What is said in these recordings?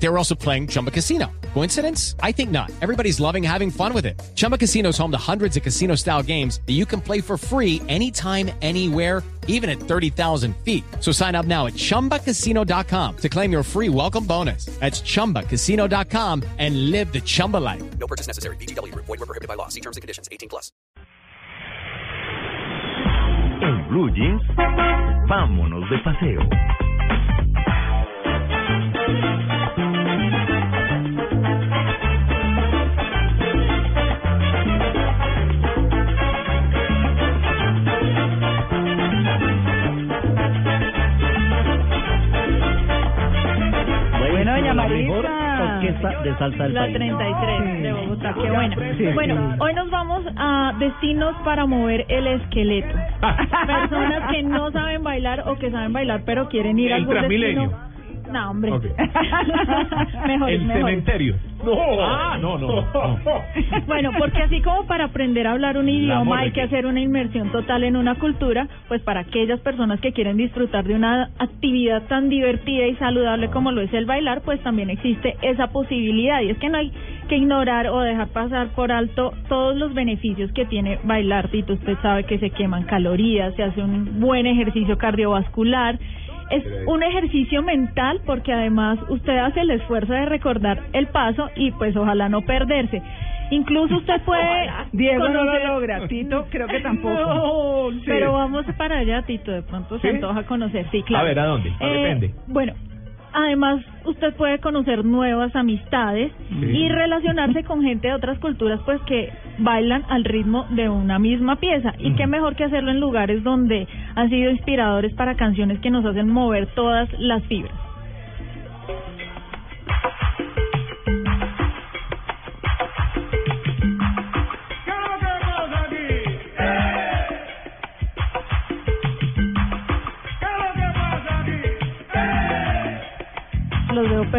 They were also playing Chumba Casino. Coincidence? I think not. Everybody's loving having fun with it. Chumba Casino is home to hundreds of casino style games that you can play for free anytime, anywhere, even at 30,000 feet. So sign up now at chumbacasino.com to claim your free welcome bonus. That's chumbacasino.com and live the Chumba life. No purchase necessary. BGW. Void were prohibited by law. See terms and conditions. 18 plus. En Blue Jeans, vámonos de paseo. Orquesta de salsa del La país. 33 de Bogotá, qué buena. Bueno, hoy nos vamos a destinos para mover el esqueleto. Personas que no saben bailar o que saben bailar pero quieren ir a El algún Transmilenio. destino. No, hombre. Ok. mejor, El mejor. cementerio. Ah, no, no. no. Bueno, porque así como para aprender a hablar un idioma hay que que- hacer una inmersión total en una cultura, pues para aquellas personas que quieren disfrutar de una actividad tan divertida y saludable como lo es el bailar, pues también existe esa posibilidad. Y es que no hay que ignorar o dejar pasar por alto todos los beneficios que tiene bailar. Tito, usted sabe que se queman calorías, se hace un buen ejercicio cardiovascular. Es un ejercicio mental porque además usted hace el esfuerzo de recordar el paso y pues ojalá no perderse. Incluso usted puede Diego no lo logra, Tito creo que tampoco. No, sí. Pero vamos para allá, Tito, de pronto se ¿Sí? antoja conocer, sí, claro. A ver, ¿a dónde? Eh, depende. Bueno, además usted puede conocer nuevas amistades Sí. y relacionarse con gente de otras culturas, pues que bailan al ritmo de una misma pieza. Y qué mejor que hacerlo en lugares donde han sido inspiradores para canciones que nos hacen mover todas las fibras.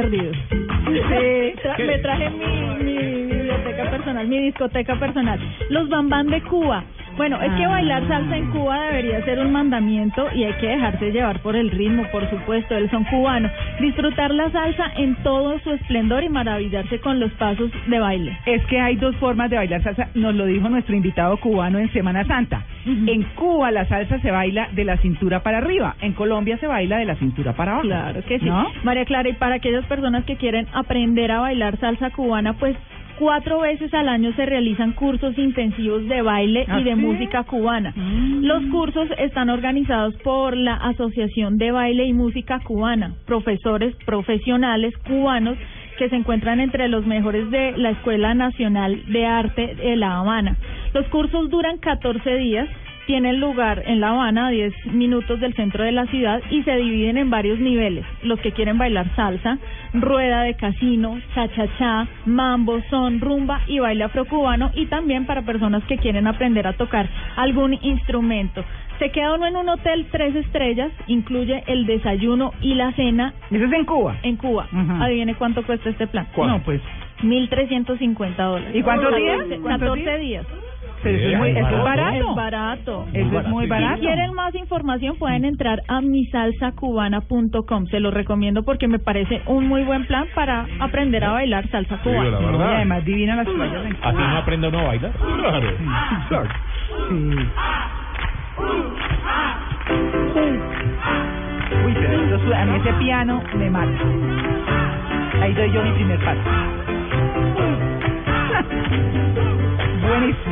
Me traje mi, mi biblioteca personal, mi discoteca personal. Los bambán de Cuba. Bueno, es que bailar salsa en Cuba debería ser un mandamiento y hay que dejarse llevar por el ritmo, por supuesto, el son cubano. Disfrutar la salsa en todo su esplendor y maravillarse con los pasos de baile. Es que hay dos formas de bailar salsa, nos lo dijo nuestro invitado cubano en Semana Santa. En Cuba la salsa se baila de la cintura para arriba, en Colombia se baila de la cintura para abajo. Claro que sí. ¿No? María Clara, y para aquellas personas que quieren aprender a bailar salsa cubana, pues cuatro veces al año se realizan cursos intensivos de baile ¿Ah, y de sí? música cubana. Mm. Los cursos están organizados por la Asociación de Baile y Música Cubana, profesores profesionales cubanos que se encuentran entre los mejores de la Escuela Nacional de Arte de La Habana. Los cursos duran 14 días tienen lugar en La Habana, a 10 minutos del centro de la ciudad, y se dividen en varios niveles. Los que quieren bailar salsa, rueda de casino, cha-cha-cha, mambo, son, rumba y baile afrocubano, y también para personas que quieren aprender a tocar algún instrumento. Se queda uno en un hotel tres estrellas, incluye el desayuno y la cena Eso es en Cuba. en Cuba. Ujú. Adivine cuánto cuesta este plan. ¿Cuánto? No, pues 1.350 dólares. ¿Y cuántos días? 14 ¿Cuántos 14 días. Pero eso es, muy, eso es Es barato. barato. Eso es muy Si barato. quieren más información pueden entrar a misalsacubana.com. Se lo recomiendo porque me parece un muy buen plan para aprender a bailar salsa Sí, la cubana. Y además divina las playas en Cuba. Así no aprende uno a bailar. Claro. Uy, pero su- a mí ese piano me mata. Ahí doy yo mi primer paso. Buenísimo.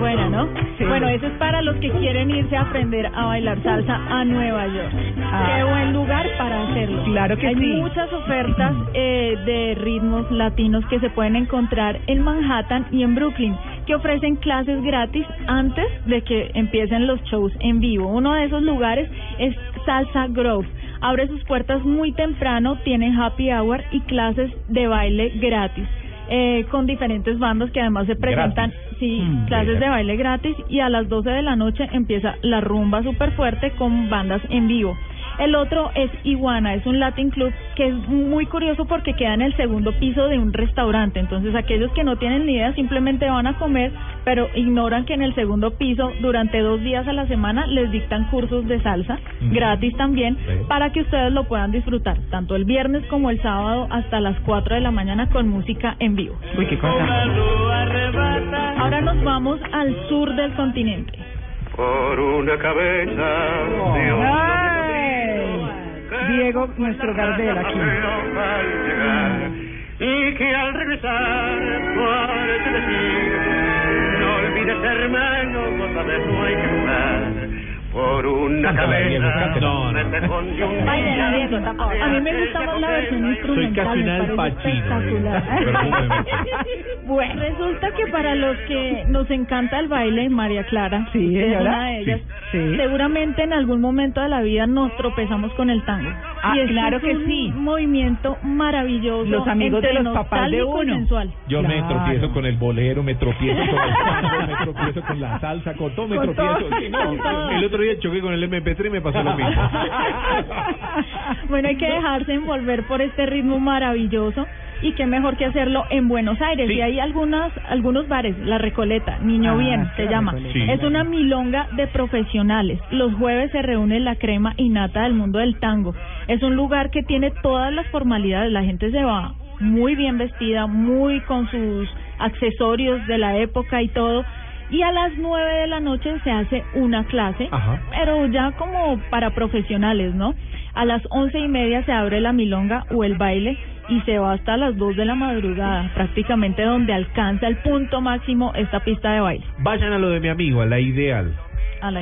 Buena, ¿no? Sí. Bueno, eso es para los que quieren irse a aprender a bailar salsa a Nueva York. Ah. Qué buen lugar para hacerlo. Claro que Hay sí. muchas ofertas eh, de ritmos latinos que se pueden encontrar en Manhattan y en Brooklyn que ofrecen clases gratis antes de que empiecen los shows en vivo. Uno de esos lugares es Salsa Grove. Abre sus puertas muy temprano, tiene happy hour y clases de baile gratis. Eh, con diferentes bandas que además se presentan, Gratis. Sí, Mm, clases de baile gratis y a las 12 de la noche empieza la rumba super fuerte con bandas en vivo. El otro es Iguana, es un Latin Club que es muy curioso porque queda en el segundo piso de un restaurante. Entonces aquellos que no tienen ni idea simplemente van a comer, pero ignoran que en el segundo piso durante dos días a la semana les dictan cursos de salsa, gratis también, para que ustedes lo puedan disfrutar, tanto el viernes como el sábado hasta las 4 de la mañana con música en vivo. Uy, qué cosa. Ahora nos vamos al sur del continente. por una cabeza Ay, Diego, nuestro Gardel aquí. y que al regresar puedes decir no olvides hermano otra vez no hay que jugar por una cabeza. No, no. A mí me gusta más la versión instrumental. casi me una espectacular. perdóneme. Bueno, resulta que para los que nos encanta el baile, María Clara, Sí, es una de ellas, Sí, sí. seguramente en algún momento de la vida nos tropezamos con el tango. Ah, y claro es que un sí. movimiento maravilloso, Los amigos entre de los papás de uno. sensual. Yo me tropiezo con el bolero, me tropiezo con el tango, me tropiezo con la salsa, con todo me Con tropiezo. todo, Sí, no, con todo. el otro día choqué con el MP3 y me pasó lo mismo. bueno, hay que dejarse envolver por este ritmo maravilloso y qué mejor que hacerlo en Buenos Aires. Sí. Y hay algunas, algunos bares, La Recoleta, Niño Ah, Bien se La llama. Sí. Es una milonga de profesionales. Los jueves se reúne la crema y nata del mundo del tango. Es un lugar que tiene todas las formalidades. La gente se va muy bien vestida, muy con sus accesorios de la época y todo. Y a las nueve de la noche se hace una clase, Ajá. pero ya como para profesionales, ¿no? A las once y media se abre la milonga o el baile y se va hasta las dos de la madrugada, prácticamente donde alcanza el punto máximo esta pista de baile. Vayan a lo de mi amigo, a la ideal.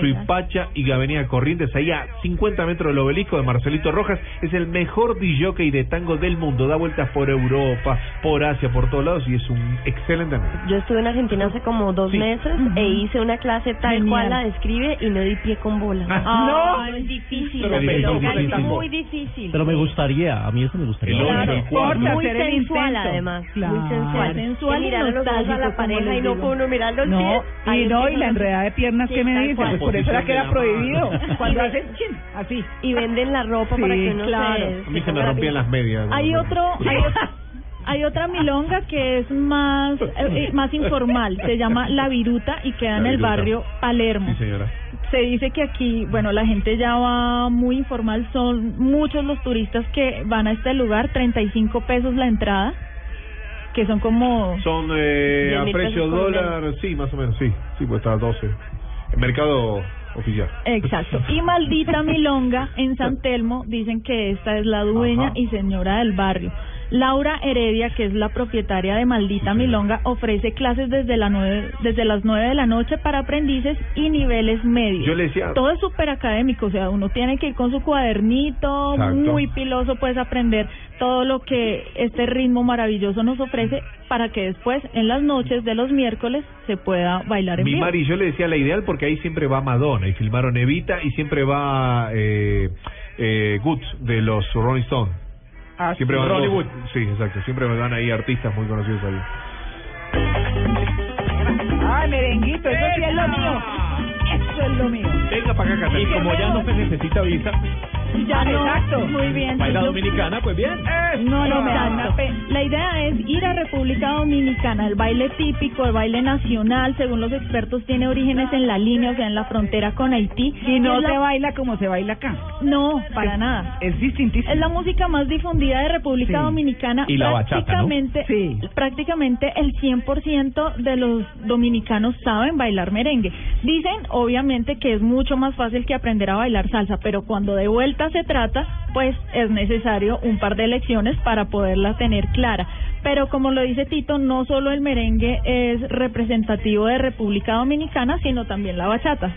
Suipacha y Avenida Corrientes, ahí a 50 metros del obelisco de Marcelito Rojas. Es el mejor DJ de tango del mundo. Da vueltas por Europa, por Asia, por todos lados y es un excelente amigo. Yo estuve en Argentina hace como dos Sí. meses e hice una clase tal Genial. cual la describe y no di pie con bola. Ah, es difícil. Pero pero es difícil. muy difícil. Pero me gustaría, a mí eso me gustaría. Claro, cuarto. Por muy sensual además, Claro. muy sensual. Sensual Y y mirar los a la pareja y no uno mirar los No, pies. Y no, y la enredada de piernas que me dice. Pues por eso era que era prohibido. Cuando hacen chin, así. Y venden la ropa para que uno claro. se... A mí se me rompían la las medias. Hay otro, hay otra, hay otra milonga que es más, eh, eh, más informal. Se llama La Viruta y queda en el Viruta. barrio Palermo. Sí, señora. Se dice que aquí, bueno, la gente ya va muy informal, son muchos los turistas que van a este lugar, 35 pesos la entrada, que son como... Son eh, a precio dólar, sí, más o menos, sí. Sí, pues está a 12. Mercado oficial. Exacto. Y Maldita Milonga en San Telmo dicen que esta es la dueña Ajá. y señora del barrio. Laura Heredia, que es la propietaria de Maldita. Milonga, ofrece clases desde, la nueve, desde las 9 de la noche para aprendices y niveles medios. Yo le decía- Todo es súper académico, o sea, uno tiene que ir con su cuadernito, Exacto. muy piloso, puedes aprender todo lo que este ritmo maravilloso nos ofrece para que después, en las noches de los miércoles, se pueda bailar en Mi vivo. Mari, yo le decía la ideal porque ahí siempre va Madonna y filmaron Evita y siempre va eh, eh, Goods de los Rolling Stones. Ah, Siempre van Ronnie dos- Wood. Sí, exacto. Siempre van ahí artistas muy conocidos ahí. Ay, merenguito, eso sí es lo mío. Eso es lo mío. Venga para acá, Catalina. Y como ya no se necesita visa, Ya no, Exacto. muy bien. baila dominicana, pues bien. No, no, me da Exacto. una pena. La idea es ir a República Dominicana. El baile típico, el baile nacional, según los expertos, tiene orígenes en la línea, o sea, en la frontera con Haití. Y no es la- se baila como se baila acá. No, para nada. Es distintísimo. Es la música más difundida de República Sí. Dominicana. Y la bachata, ¿no? prácticamente, Sí. prácticamente el 100% de los dominicanos saben bailar merengue. Dicen, obviamente, que es mucho más fácil que aprender a bailar salsa, pero cuando de vuelta se trata, pues es necesario un par de lecciones para poderla tener clara. Pero como lo dice Tito, no solo el merengue es representativo de República Dominicana, sino también la bachata.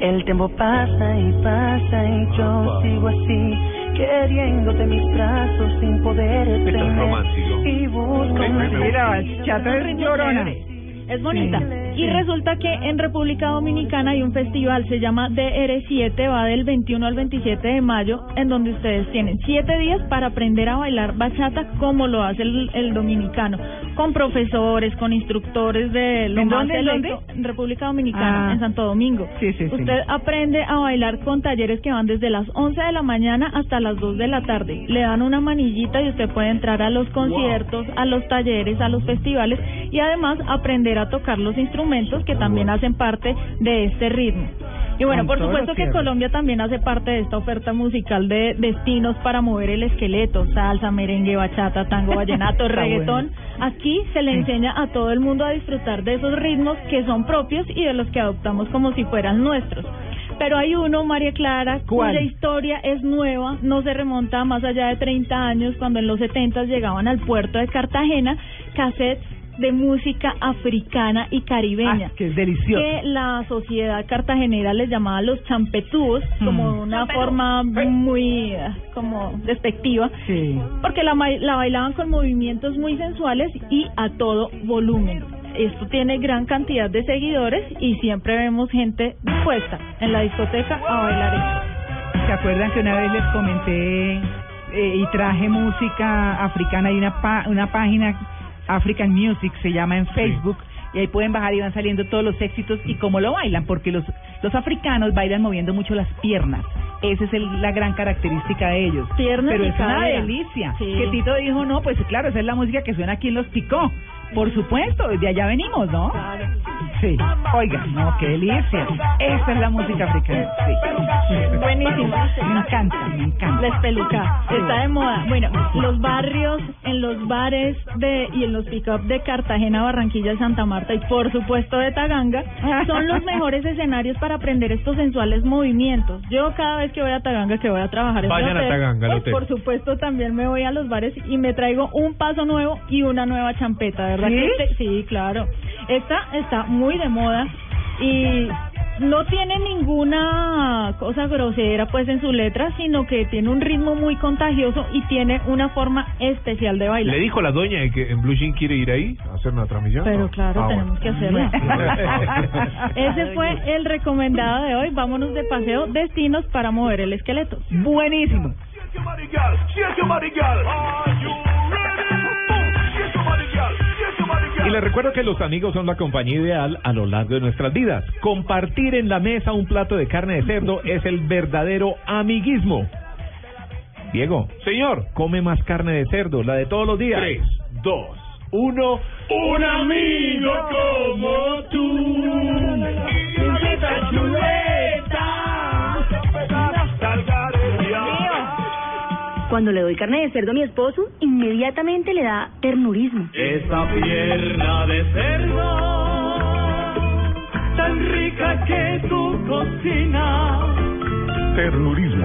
El tiempo pasa y pasa y yo sigo así, queriéndote mis brazos sin poder Esto es tener. Y busco una. Mira, es llorona. Es bonita. Sí. Y resulta que en República Dominicana hay un festival, se llama DR7, va del 21 al 27 de mayo, en donde ustedes tienen siete días para aprender a bailar bachata como lo hace el, el dominicano, con profesores, con instructores de lo ¿En más dónde, en selecto, dónde? en República Dominicana, Ah. en Santo Domingo. Sí, sí, sí. Usted aprende a bailar con talleres que van desde las 11 de la mañana hasta las 2 de la tarde. Le dan una manillita y usted puede entrar a los conciertos, a los talleres, a los festivales y además aprender a tocar los instrumentos que también hacen parte de este ritmo. Y bueno, por supuesto que. Colombia también hace parte de esta oferta musical de destinos para mover el esqueleto, salsa, merengue, bachata, tango, vallenato, reggaetón. Aquí se le enseña a todo el mundo a disfrutar de esos ritmos que son propios y de los que adoptamos como si fueran nuestros. Pero hay uno, María Clara, ¿Cuál? cuya historia es nueva, no se remonta a más allá de 30 años, cuando en los 70 llegaban al puerto de Cartagena cassettes de música africana y caribeña Ah, que es delicioso. que la sociedad cartagenera les llamaba los champetúos como Mm. una forma muy eh, como despectiva Sí. porque la, ma- la bailaban con movimientos muy sensuales y a todo volumen. Esto tiene gran cantidad de seguidores y siempre vemos gente dispuesta en la discoteca a bailar esto. ¿Se acuerdan que una vez les comenté eh, y traje música africana? Hay una, pa- una página, African Music, se llama en Facebook. Y ahí pueden bajar y van saliendo todos los éxitos y cómo lo bailan, porque los, los africanos bailan moviendo mucho las piernas. Esa es el- la gran característica de ellos. Piernas Pero y es una delicia. Sí. Que Tito dijo, no, pues claro, esa es la música que suena aquí en Los Picó. Por supuesto, de allá venimos, ¿no? Sí. Oiga, no, qué delicia. Esa es la música africana. Sí. Buenísimo. Me encanta, me encanta. La espeluca, está de moda. Bueno, los barrios, en los bares de y en los pick-up de Cartagena, Barranquilla, Santa Marta y por supuesto de Taganga, son los mejores escenarios para aprender estos sensuales movimientos. Yo cada vez que voy a Taganga, que voy a trabajar en Vayan a Taganga, pues, hotel. por supuesto también me voy a los bares y me traigo un paso nuevo y una nueva champeta, ¿verdad? ¿Sí? que este- sí, claro. Esta está muy de moda y no tiene ninguna cosa grosera pues en su letra, sino que tiene un ritmo muy contagioso y tiene una forma especial de bailar. ¿Le dijo la doña de que en Blue Jean quiere ir ahí a hacer una transmisión? Pero No. claro, Ah, tenemos bueno. que hacerlo. Ese fue el recomendado de hoy. Vámonos de paseo, destinos para mover el esqueleto. Buenísimo. Y les recuerdo que los amigos son la compañía ideal a lo largo de nuestras vidas. Compartir en la mesa un plato de carne de cerdo es el verdadero amiguismo. Diego, Señor. come más carne de cerdo, la de todos los días. Tres, dos, uno. Un amigo como tú. Cuando le doy carne de cerdo a mi esposo, inmediatamente le da ternurismo. Esa pierna de cerdo, tan rica que tu cocina. Ternurismo.